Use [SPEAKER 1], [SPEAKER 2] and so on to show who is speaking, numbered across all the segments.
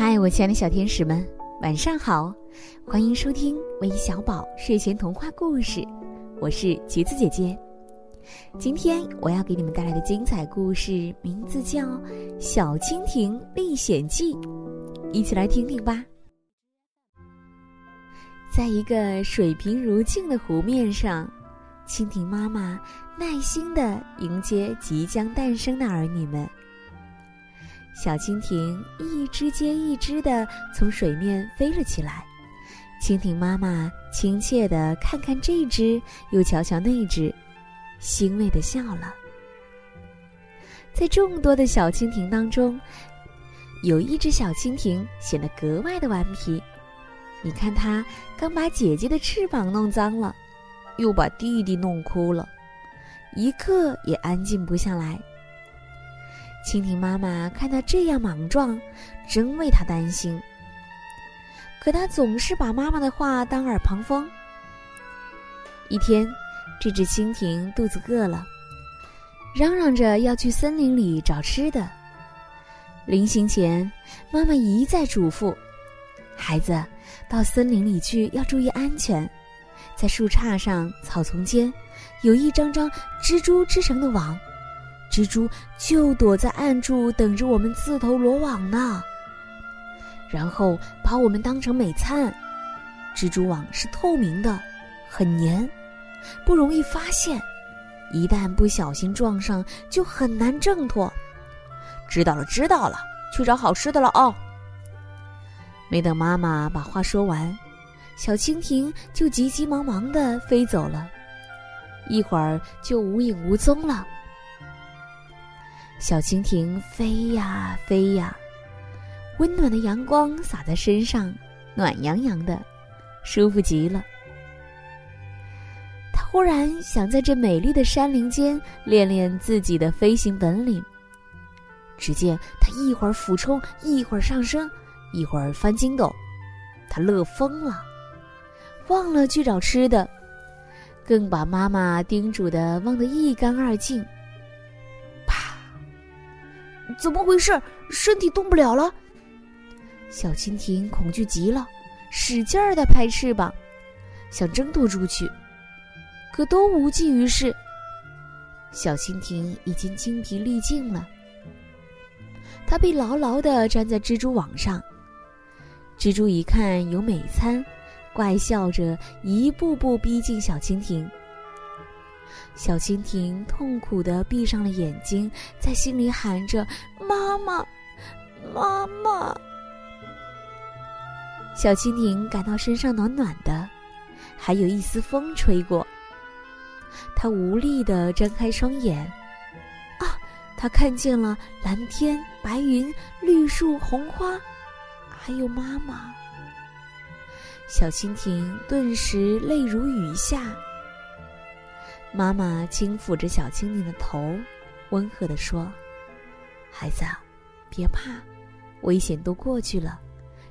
[SPEAKER 1] 嗨，我亲爱的小天使们，晚上好！欢迎收听微小宝睡前童话故事，我是橘子姐姐。今天我要给你们带来的精彩故事名字叫《小蜻蜓历险记》，一起来听听吧。在一个水平如镜的湖面上，蜻蜓妈妈耐心的迎接即将诞生的儿女们。小蜻蜓一只接一只的从水面飞了起来，蜻蜓妈妈亲切的看看这只，又瞧瞧那只，欣慰的笑了。在众多的小蜻蜓当中，有一只小蜻蜓显得格外的顽皮。你看，它刚把姐姐的翅膀弄脏了，又把弟弟弄哭了，一刻也安静不下来。蜻蜓妈妈看他这样莽撞，真为他担心。可他总是把妈妈的话当耳旁风。一天，这只蜻蜓肚子饿了，嚷嚷着要去森林里找吃的。临行前，妈妈一再嘱咐：“孩子，到森林里去要注意安全，在树杈上、草丛间，有一张张蜘蛛织成的网。”蜘蛛就躲在暗处等着我们自投罗网呢，然后把我们当成美餐。蜘蛛网是透明的，很黏，不容易发现。一旦不小心撞上，就很难挣脱。知道了，知道了，去找好吃的了哦。没等妈妈把话说完，小蜻蜓就急急忙忙的飞走了，一会儿就无影无踪了。小蜻蜓飞呀飞呀，温暖的阳光洒在身上，暖洋洋的，舒服极了。他忽然想在这美丽的山林间练练自己的飞行本领。只见他一会儿俯冲，一会儿上升，一会儿翻筋斗，他乐疯了，忘了去找吃的，更把妈妈叮嘱的忘得一干二净。怎么回事？身体动不了了。小蜻蜓恐惧极了，使劲儿的拍翅膀，想挣脱出去，可都无济于事。小蜻蜓已经精疲力尽了，它被牢牢的粘在蜘蛛网上。蜘蛛一看有美餐，怪笑着一步步逼近小蜻蜓。小蜻蜓痛苦的闭上了眼睛，在心里喊着：“妈妈，妈妈。”小蜻蜓感到身上暖暖的，还有一丝风吹过。它无力的睁开双眼，啊，它看见了蓝天、白云、绿树、红花，还有妈妈。小蜻蜓顿时泪如雨下。妈妈轻抚着小蜻蜓的头，温和地说：“孩子，别怕，危险都过去了，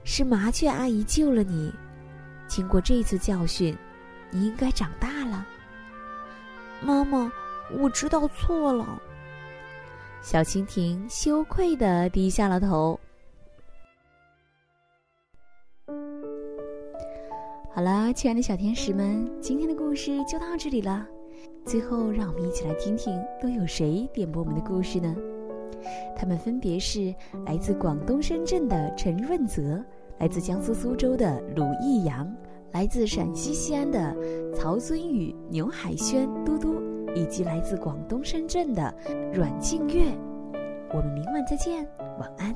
[SPEAKER 1] 是麻雀阿姨救了你。经过这次教训，你应该长大了。”妈妈，我知道错了。小蜻蜓羞愧地低下了头。好了，亲爱的小天使们，今天的故事就到这里了。最后，让我们一起来听听都有谁点播我们的故事呢？他们分别是来自广东深圳的陈润泽，来自江苏苏州的鲁义阳，来自陕西西安的曹尊宇、牛海轩、嘟嘟，以及来自广东深圳的阮静月。我们明晚再见，晚安。